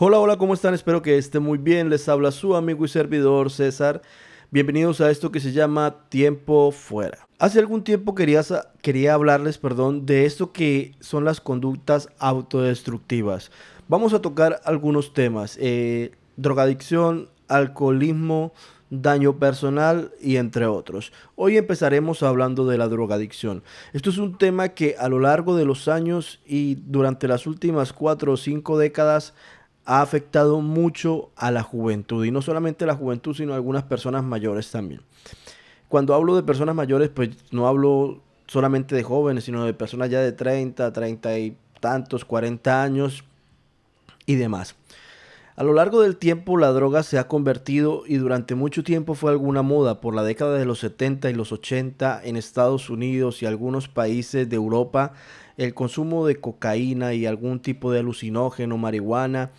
Hola, hola, ¿cómo están? Espero que estén muy bien. Les habla su amigo y servidor César. Bienvenidos a esto que se llama Tiempo Fuera. Hace algún tiempo quería, quería hablarles, perdón, de esto que son las conductas autodestructivas. Vamos a tocar algunos temas. Eh, drogadicción, alcoholismo, daño personal y entre otros. Hoy empezaremos hablando de la drogadicción. Esto es un tema que a lo largo de los años y durante las últimas cuatro o cinco décadas ha afectado mucho a la juventud y no solamente a la juventud sino a algunas personas mayores también. Cuando hablo de personas mayores pues no hablo solamente de jóvenes sino de personas ya de 30, 30 y tantos, 40 años y demás. A lo largo del tiempo la droga se ha convertido y durante mucho tiempo fue alguna moda por la década de los 70 y los 80 en Estados Unidos y algunos países de Europa el consumo de cocaína y algún tipo de alucinógeno, marihuana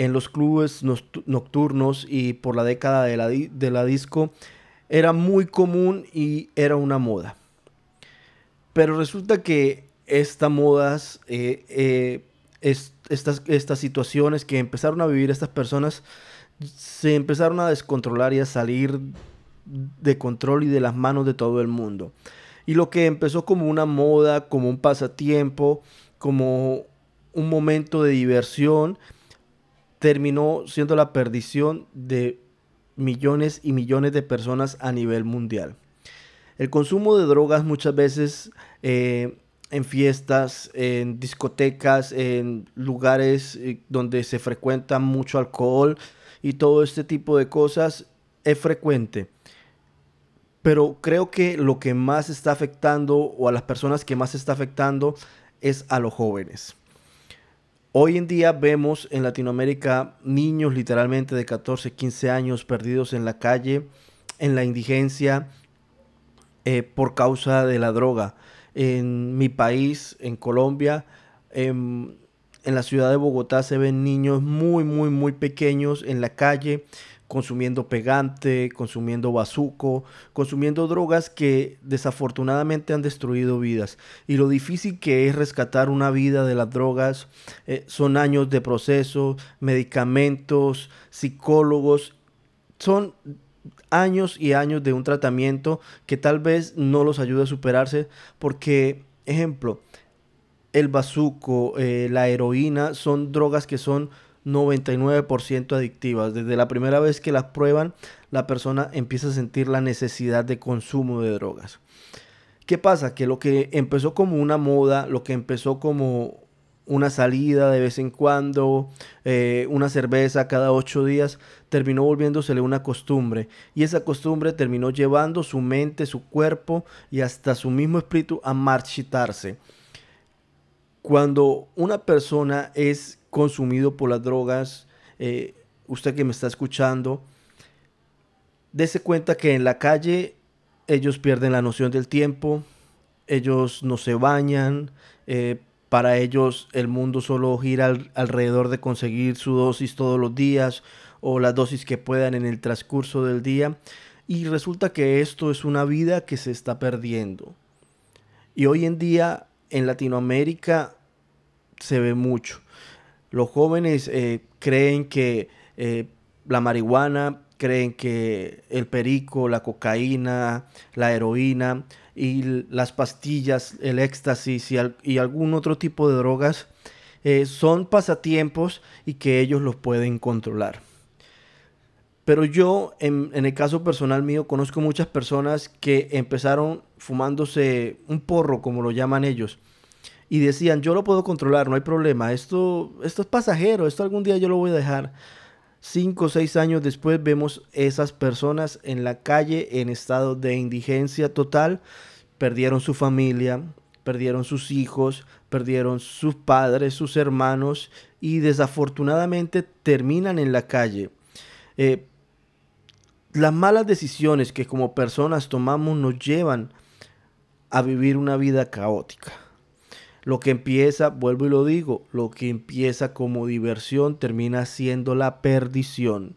en los clubes nocturnos y por la década de la, de la disco era muy común y era una moda. Pero resulta que estas modas, eh, eh, estas, estas situaciones que empezaron a vivir estas personas se empezaron a descontrolar y a salir de control y de las manos de todo el mundo. Y lo que empezó como una moda, como un pasatiempo, como un momento de diversión, terminó siendo la perdición de millones y millones de personas a nivel mundial. El consumo de drogas muchas veces eh, en fiestas, en discotecas, en lugares eh, donde se frecuenta mucho alcohol y todo este tipo de cosas es frecuente. Pero creo que lo que más está afectando o a las personas que más está afectando es a los jóvenes. Hoy en día vemos en Latinoamérica niños literalmente de 14, 15 años perdidos en la calle, en la indigencia, eh, por causa de la droga. En mi país, en Colombia, en, en la ciudad de Bogotá se ven niños muy, muy, muy pequeños en la calle consumiendo pegante, consumiendo bazuco, consumiendo drogas que desafortunadamente han destruido vidas. Y lo difícil que es rescatar una vida de las drogas eh, son años de proceso, medicamentos, psicólogos, son años y años de un tratamiento que tal vez no los ayude a superarse porque, ejemplo, el bazuco, eh, la heroína son drogas que son 99% adictivas. Desde la primera vez que las prueban, la persona empieza a sentir la necesidad de consumo de drogas. ¿Qué pasa? Que lo que empezó como una moda, lo que empezó como una salida de vez en cuando, eh, una cerveza cada ocho días, terminó volviéndosele una costumbre. Y esa costumbre terminó llevando su mente, su cuerpo y hasta su mismo espíritu a marchitarse. Cuando una persona es consumido por las drogas, eh, usted que me está escuchando, dése cuenta que en la calle ellos pierden la noción del tiempo, ellos no se bañan, eh, para ellos el mundo solo gira alrededor de conseguir su dosis todos los días o la dosis que puedan en el transcurso del día. Y resulta que esto es una vida que se está perdiendo. Y hoy en día en Latinoamérica se ve mucho. Los jóvenes eh, creen que eh, la marihuana, creen que el perico, la cocaína, la heroína y las pastillas, el éxtasis y, algún otro tipo de drogas eh, son pasatiempos y que ellos los pueden controlar. Pero yo, en, el caso personal mío, conozco muchas personas que empezaron fumándose un porro, como lo llaman ellos, y decían, yo lo puedo controlar, no hay problema, esto, esto es pasajero, esto algún día yo lo voy a dejar. Cinco o seis años después vemos esas personas en la calle en estado de indigencia total. Perdieron su familia, perdieron sus hijos, perdieron sus padres, sus hermanos y desafortunadamente terminan en la calle. Eh, las malas decisiones que como personas tomamos nos llevan a vivir una vida caótica. Lo que empieza, vuelvo y lo digo, lo que empieza como diversión termina siendo la perdición.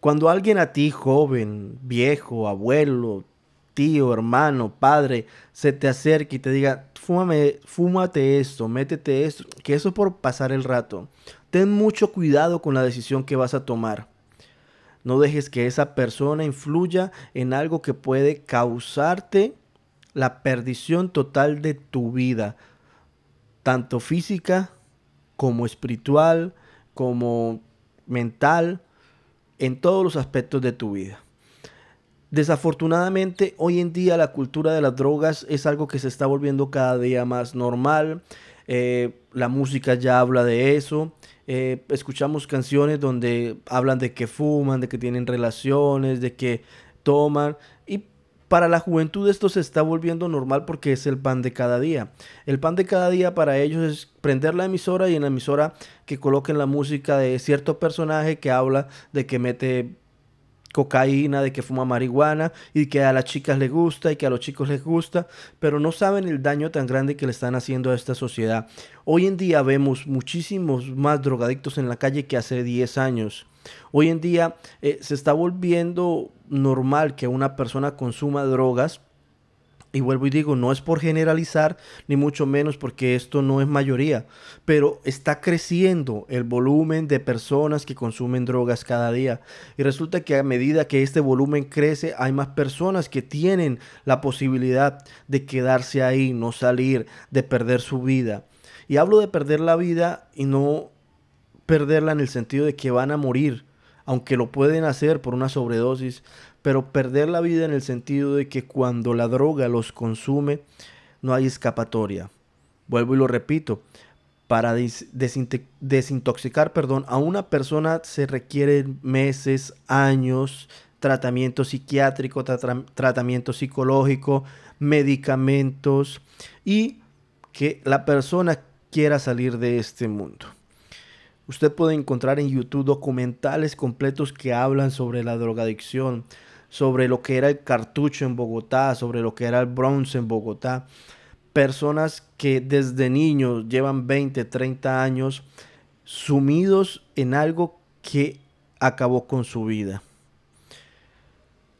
Cuando alguien a ti, joven, viejo, abuelo, tío, hermano, padre, se te acerca y te diga, fúmame, fúmate esto, métete esto, que eso es por pasar el rato, ten mucho cuidado con la decisión que vas a tomar. No dejes que esa persona influya en algo que puede causarte la perdición total de tu vida, tanto física como espiritual, como mental, en todos los aspectos de tu vida. Desafortunadamente, hoy en día la cultura de las drogas es algo que se está volviendo cada día más normal. Eh, la música ya habla de eso. Eh, escuchamos canciones donde hablan de que fuman, de que tienen relaciones, de que toman. Para la juventud esto se está volviendo normal porque es el pan de cada día. El pan de cada día para ellos es prender la emisora y en la emisora que coloquen la música de cierto personaje que habla de que mete cocaína, de que fuma marihuana y que a las chicas les gusta y que a los chicos les gusta, pero no saben el daño tan grande que le están haciendo a esta sociedad. Hoy en día vemos muchísimos más drogadictos en la calle que hace 10 años. Hoy en día eh, se está volviendo normal que una persona consuma drogas y vuelvo y digo, no es por generalizar, ni mucho menos porque esto no es mayoría, pero está creciendo el volumen de personas que consumen drogas cada día. Y resulta que a medida que este volumen crece, hay más personas que tienen la posibilidad de quedarse ahí, no salir, de perder su vida. Y hablo de perder la vida y no perderla en el sentido de que van a morir, aunque lo pueden hacer por una sobredosis, pero perder la vida en el sentido de que cuando la droga los consume, no hay escapatoria. Vuelvo y lo repito, para desintoxicar perdón, a una persona se requieren meses, años, tratamiento psiquiátrico, tratamiento psicológico, medicamentos y que la persona quiera salir de este mundo. Usted puede encontrar en YouTube documentales completos que hablan sobre la drogadicción, sobre lo que era el cartucho en Bogotá, sobre lo que era el bronce en Bogotá. Personas que desde niños llevan 20, 30 años sumidos en algo que acabó con su vida.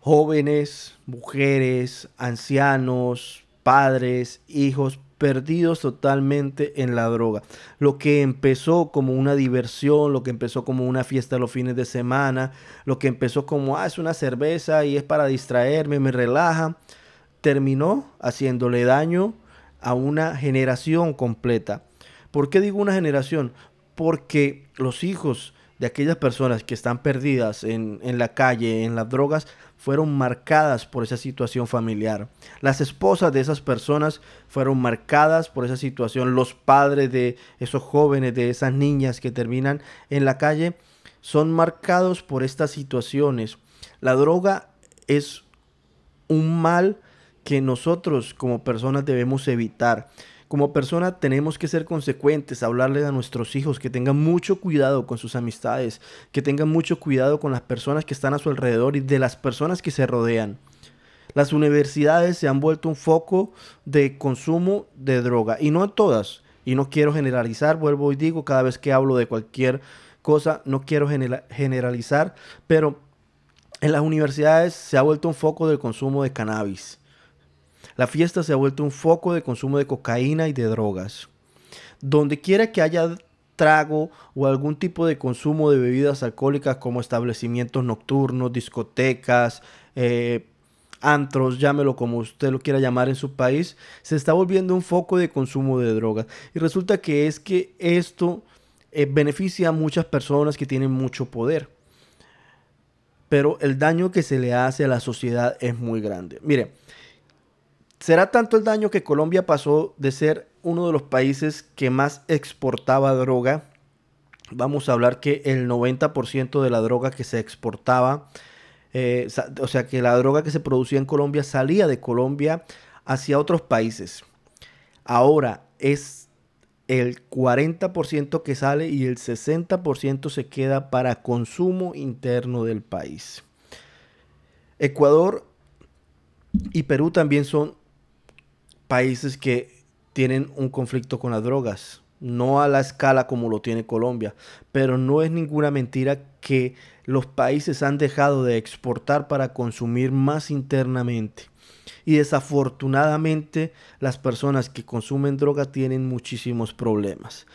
Jóvenes, mujeres, ancianos, padres, hijos, perdidos totalmente en la droga. Lo que empezó como una diversión, lo que empezó como una fiesta los fines de semana, lo que empezó como, ah, es una cerveza y es para distraerme, me relaja, terminó haciéndole daño a una generación completa. ¿Por qué digo una generación? Porque los hijos de aquellas personas que están perdidas en, en la calle, en las drogas, fueron marcadas por esa situación familiar. Las esposas de esas personas fueron marcadas por esa situación. Los padres de esos jóvenes, de esas niñas que terminan en la calle, son marcados por estas situaciones. La droga es un mal que nosotros como personas debemos evitar. Como persona tenemos que ser consecuentes, hablarle a nuestros hijos que tengan mucho cuidado con sus amistades, que tengan mucho cuidado con las personas que están a su alrededor y de las personas que se rodean. Las universidades se han vuelto un foco de consumo de droga y no en todas. Y no quiero generalizar, vuelvo y digo cada vez que hablo de cualquier cosa, no quiero generalizar, pero en las universidades se ha vuelto un foco del consumo de cannabis. La fiesta se ha vuelto un foco de consumo de cocaína y de drogas. Donde quiera que haya trago o algún tipo de consumo de bebidas alcohólicas como establecimientos nocturnos, discotecas, eh, antros, llámelo como usted lo quiera llamar en su país, se está volviendo un foco de consumo de drogas. Y resulta que es que esto eh, beneficia a muchas personas que tienen mucho poder. Pero el daño que se le hace a la sociedad es muy grande. Mire, Será tanto el daño que Colombia pasó de ser uno de los países que más exportaba droga. Vamos a hablar que el 90% de la droga que se exportaba, eh, o sea que la droga que se producía en Colombia salía de Colombia hacia otros países. Ahora es el 40% que sale y el 60% se queda para consumo interno del país. Ecuador y Perú también son países que tienen un conflicto con las drogas. No a la escala como lo tiene Colombia, pero no es ninguna mentira que los países han dejado de exportar para consumir más internamente. Y desafortunadamente las personas que consumen droga tienen muchísimos problemas.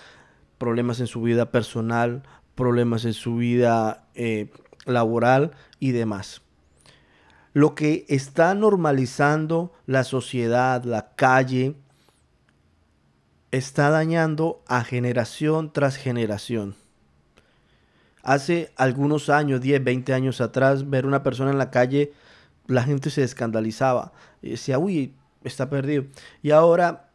problemas en su vida personal, problemas en su vida eh, laboral y demás. Lo que está normalizando la sociedad, la calle, está dañando a generación tras generación. Hace algunos años, 10, 20 años atrás, ver una persona en la calle, la gente se escandalizaba. Y decía, uy, está perdido. Y ahora,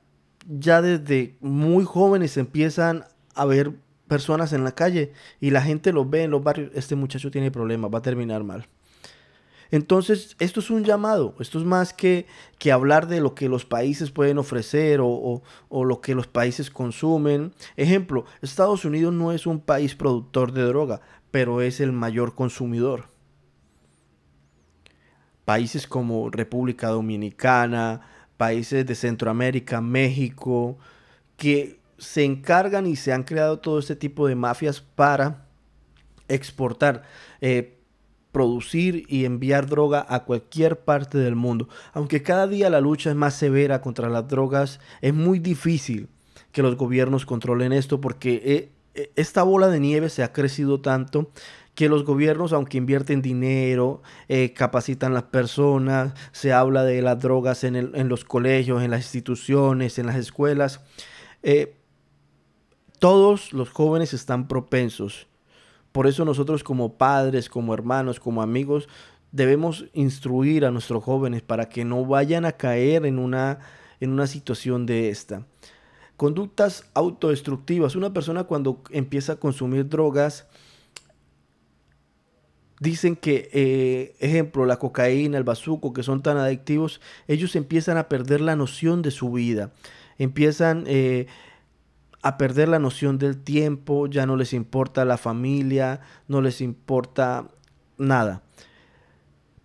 ya desde muy jóvenes empiezan a ver personas en la calle y la gente los ve en los barrios. Este muchacho tiene problemas, va a terminar mal. Entonces, esto es un llamado, esto es más que, que hablar de lo que los países pueden ofrecer o, lo que los países consumen. Ejemplo, Estados Unidos no es un país productor de droga, pero es el mayor consumidor. Países como República Dominicana, países de Centroamérica, México, que se encargan y se han creado todo este tipo de mafias para exportar. Eh, producir y enviar droga a cualquier parte del mundo. Aunque cada día la lucha es más severa contra las drogas, es muy difícil que los gobiernos controlen esto porque eh, eh, esta bola de nieve se ha crecido tanto que los gobiernos, aunque invierten dinero, eh, capacitan las personas, se habla de las drogas en, en, los colegios, en las instituciones, en las escuelas, todos los jóvenes están propensos por eso nosotros como padres, como hermanos, como amigos, debemos instruir a nuestros jóvenes para que no vayan a caer en una, en una situación de esta. Conductas autodestructivas. Una persona cuando empieza a consumir drogas, dicen que, eh, ejemplo, la cocaína, el bazuco, que son tan adictivos, ellos empiezan a perder la noción de su vida. Empiezan... Eh, a perder la noción del tiempo, ya no les importa la familia, no les importa nada.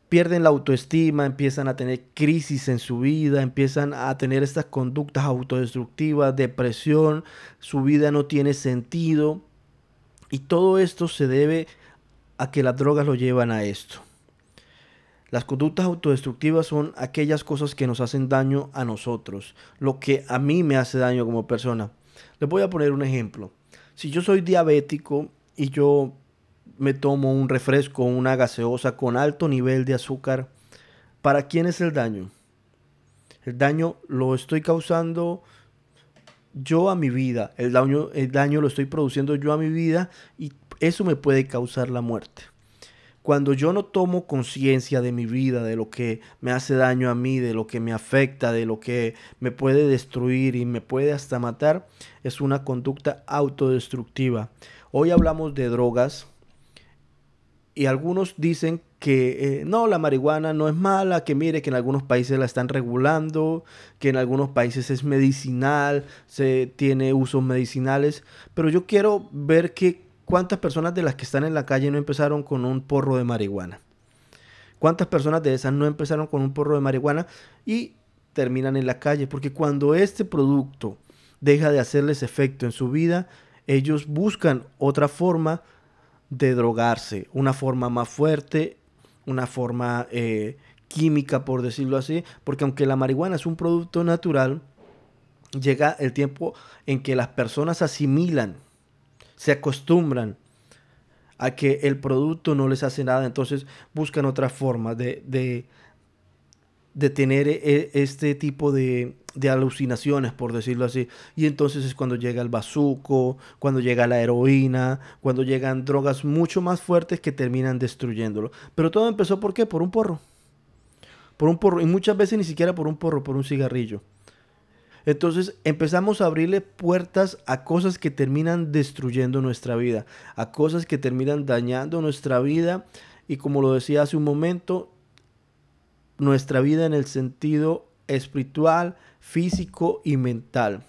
Pierden la autoestima, empiezan a tener crisis en su vida, empiezan a tener estas conductas autodestructivas, depresión, su vida no tiene sentido. Y todo esto se debe a que las drogas lo llevan a esto. Las conductas autodestructivas son aquellas cosas que nos hacen daño a nosotros, lo que a mí me hace daño como persona. Les voy a poner un ejemplo. Si yo soy diabético y yo me tomo un refresco, una gaseosa con alto nivel de azúcar, ¿para quién es el daño? El daño lo estoy causando yo a mi vida. El daño, el daño lo estoy produciendo yo a mi vida y eso me puede causar la muerte. Cuando yo no tomo conciencia de mi vida, de lo que me hace daño a mí, de lo que me afecta, de lo que me puede destruir y me puede hasta matar, es una conducta autodestructiva. Hoy hablamos de drogas y algunos dicen que eh, no, la marihuana no es mala, que mire que en algunos países la están regulando, que en algunos países es medicinal, se tiene usos medicinales, pero yo quiero ver que ¿Cuántas personas de las que están en la calle no empezaron con un porro de marihuana? ¿Cuántas personas de esas no empezaron con un porro de marihuana y terminan en la calle? Porque cuando este producto deja de hacerles efecto en su vida, ellos buscan otra forma de drogarse, una forma más fuerte, una forma eh, química, por decirlo así, porque aunque la marihuana es un producto natural, llega el tiempo en que las personas asimilan se acostumbran a que el producto no les hace nada, entonces buscan otra forma de, de, tener e, este tipo de, de, alucinaciones, por decirlo así. Y entonces es cuando llega el bazuco, cuando llega la heroína, cuando llegan drogas mucho más fuertes que terminan destruyéndolo. Pero todo empezó por qué? Por un porro. Por un porro. Y muchas veces ni siquiera por un porro, por un cigarrillo. Entonces empezamos a abrirle puertas a cosas que terminan destruyendo nuestra vida, a cosas que terminan dañando nuestra vida y como lo decía hace un momento, nuestra vida en el sentido espiritual, físico y mental.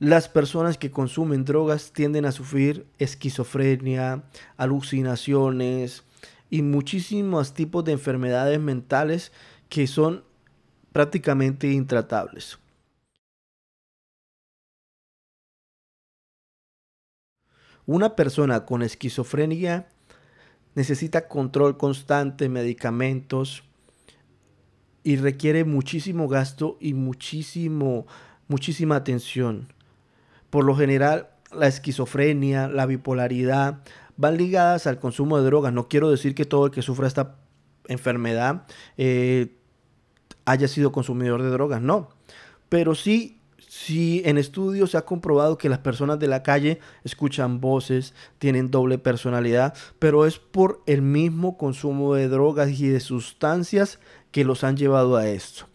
Las personas que consumen drogas tienden a sufrir esquizofrenia, alucinaciones y muchísimos tipos de enfermedades mentales que son prácticamente intratables. Una persona con esquizofrenia necesita control constante, medicamentos y requiere muchísimo gasto y muchísimo, muchísima atención. Por lo general, la esquizofrenia, la bipolaridad, van ligadas al consumo de drogas. No quiero decir que todo el que sufra esta enfermedad eh, haya sido consumidor de drogas, no. Pero sí, sí, en estudios se ha comprobado que las personas de la calle escuchan voces, tienen doble personalidad, pero es por el mismo consumo de drogas y de sustancias que los han llevado a esto.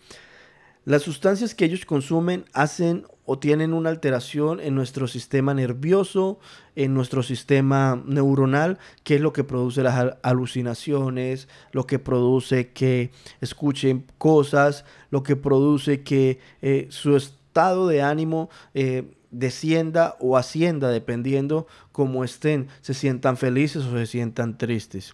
Las sustancias que ellos consumen hacen o tienen una alteración en nuestro sistema nervioso, en nuestro sistema neuronal, que es lo que produce las alucinaciones, lo que produce que escuchen cosas, lo que produce que eh, su estado de ánimo eh, descienda o ascienda, dependiendo cómo estén, se sientan felices o se sientan tristes.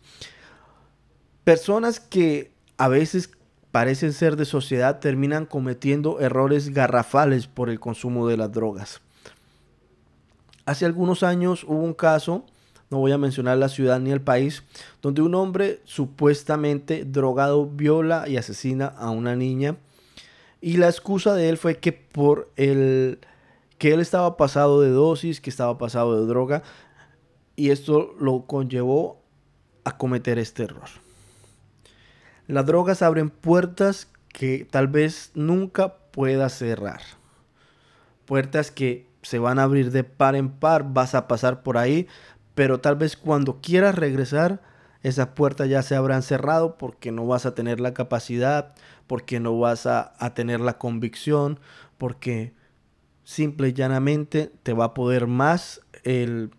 Personas que a veces parecen ser de sociedad terminan cometiendo errores garrafales por el consumo de las drogas. Hace algunos años hubo un caso, no voy a mencionar la ciudad ni el país, donde un hombre supuestamente drogado viola y asesina a una niña. Y la excusa de él fue que por el que él estaba pasado de dosis, que estaba pasado de droga, y esto lo conllevó a cometer este error. Las drogas abren puertas que tal vez nunca puedas cerrar. Puertas que se van a abrir de par en par, vas a pasar por ahí, pero tal vez cuando quieras regresar, esas puertas ya se habrán cerrado porque no vas a tener la capacidad, porque no vas a, a tener la convicción, porque simple y llanamente te va a poder más el,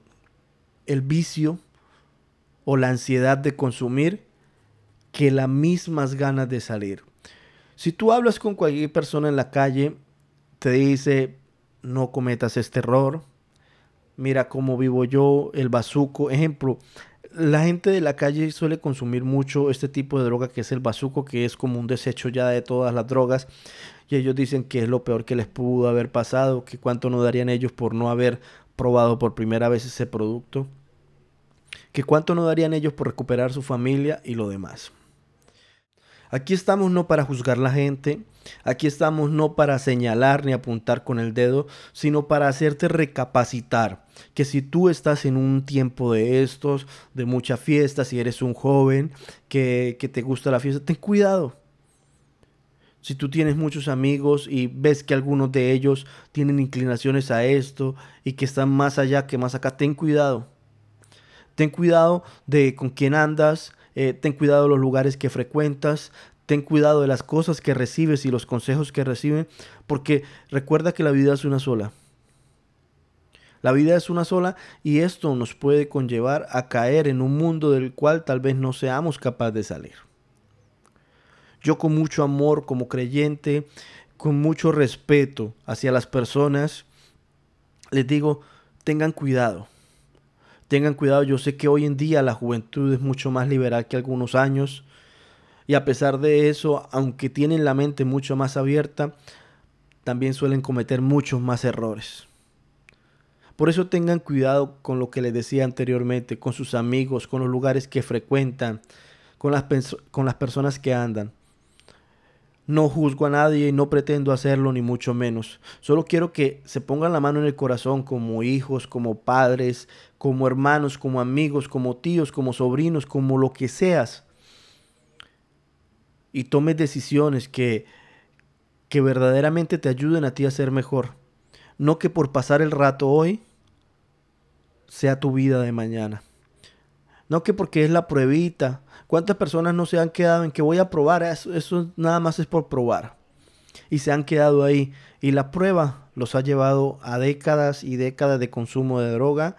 el vicio o la ansiedad de consumir que las mismas ganas de salir. Si tú hablas con cualquier persona en la calle, te dice, no cometas este error, mira cómo vivo yo, el bazuco. Ejemplo, la gente de la calle suele consumir mucho este tipo de droga que es el bazuco, que es como un desecho ya de todas las drogas. Y ellos dicen que es lo peor que les pudo haber pasado, que cuánto no darían ellos por no haber probado por primera vez ese producto, que cuánto no darían ellos por recuperar su familia y lo demás. Aquí estamos no para juzgar la gente, aquí estamos no para señalar ni apuntar con el dedo, sino para hacerte recapacitar que si tú estás en un tiempo de estos, de mucha fiesta, si eres un joven que, que te gusta la fiesta, ten cuidado. Si tú tienes muchos amigos y ves que algunos de ellos tienen inclinaciones a esto y que están más allá que más acá, ten cuidado. Ten cuidado de con quién andas, eh, ten cuidado de los lugares que frecuentas, ten cuidado de las cosas que recibes y los consejos que reciben, porque recuerda que la vida es una sola. La vida es una sola y esto nos puede conllevar a caer en un mundo del cual tal vez no seamos capaces de salir. Yo con mucho amor como creyente, con mucho respeto hacia las personas, les digo, tengan cuidado Tengan cuidado, yo sé que hoy en día la juventud es mucho más liberal que algunos años. Y a pesar de eso, aunque tienen la mente mucho más abierta, también suelen cometer muchos más errores. Por eso tengan cuidado con lo que les decía anteriormente, con sus amigos, con los lugares que frecuentan, con las, con las personas que andan. No juzgo a nadie y no pretendo hacerlo ni mucho menos. Solo quiero que se pongan la mano en el corazón como hijos, como padres, como hermanos, como amigos, como tíos, como sobrinos, como lo que seas. Y tomes decisiones que, que verdaderamente te ayuden a ti a ser mejor. No que por pasar el rato hoy sea tu vida de mañana. No que porque es la pruebita. ¿Cuántas personas no se han quedado en que voy a probar? Eso, eso nada más es por probar. Y se han quedado ahí. Y la prueba los ha llevado a décadas y décadas de consumo de droga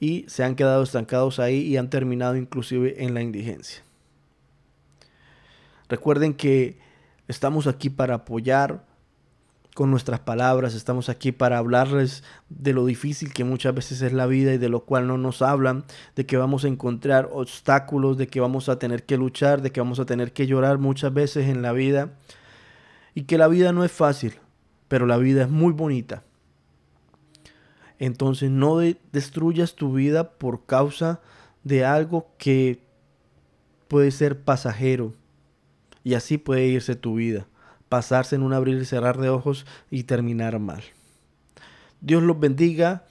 y se han quedado estancados ahí y han terminado inclusive en la indigencia. Recuerden que estamos aquí para apoyar, con nuestras palabras, estamos aquí para hablarles de lo difícil que muchas veces es la vida y de lo cual no nos hablan, de que vamos a encontrar obstáculos, de que vamos a tener que luchar, de que vamos a tener que llorar muchas veces en la vida y que la vida no es fácil, pero la vida es muy bonita. Entonces no destruyas tu vida por causa de algo que puede ser pasajero y así puede irse tu vida pasarse en un abrir y cerrar de ojos y terminar mal. Dios los bendiga.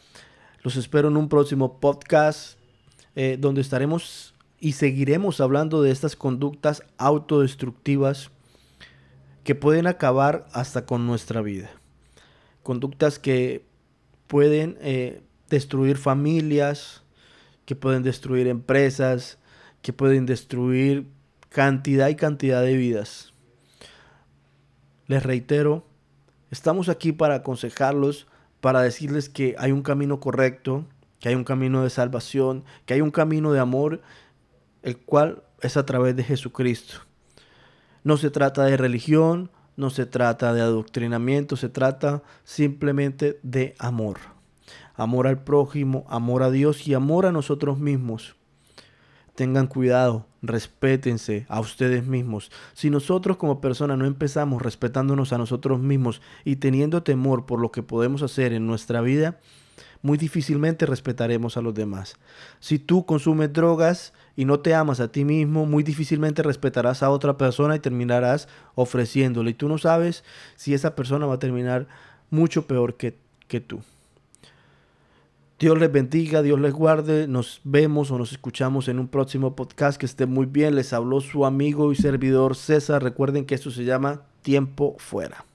Los espero en un próximo podcast eh, donde estaremos y seguiremos hablando de estas conductas autodestructivas que pueden acabar hasta con nuestra vida. Conductas que pueden eh, destruir familias, que pueden destruir empresas, que pueden destruir cantidad y cantidad de vidas. Les reitero, estamos aquí para aconsejarlos, para decirles que hay un camino correcto, que hay un camino de salvación, que hay un camino de amor, el cual es a través de Jesucristo. No se trata de religión, no se trata de adoctrinamiento, se trata simplemente de amor. Amor al prójimo, amor a Dios y amor a nosotros mismos. Tengan cuidado, respétense a ustedes mismos. Si nosotros como personas no empezamos respetándonos a nosotros mismos y teniendo temor por lo que podemos hacer en nuestra vida, muy difícilmente respetaremos a los demás. Si tú consumes drogas y no te amas a ti mismo, muy difícilmente respetarás a otra persona y terminarás ofreciéndole. Y tú no sabes si esa persona va a terminar mucho peor que, que tú. Dios les bendiga, Dios les guarde. Nos vemos o nos escuchamos en un próximo podcast. Que esté muy bien. Les habló su amigo y servidor César. Recuerden que esto se llama Tiempo Fuera.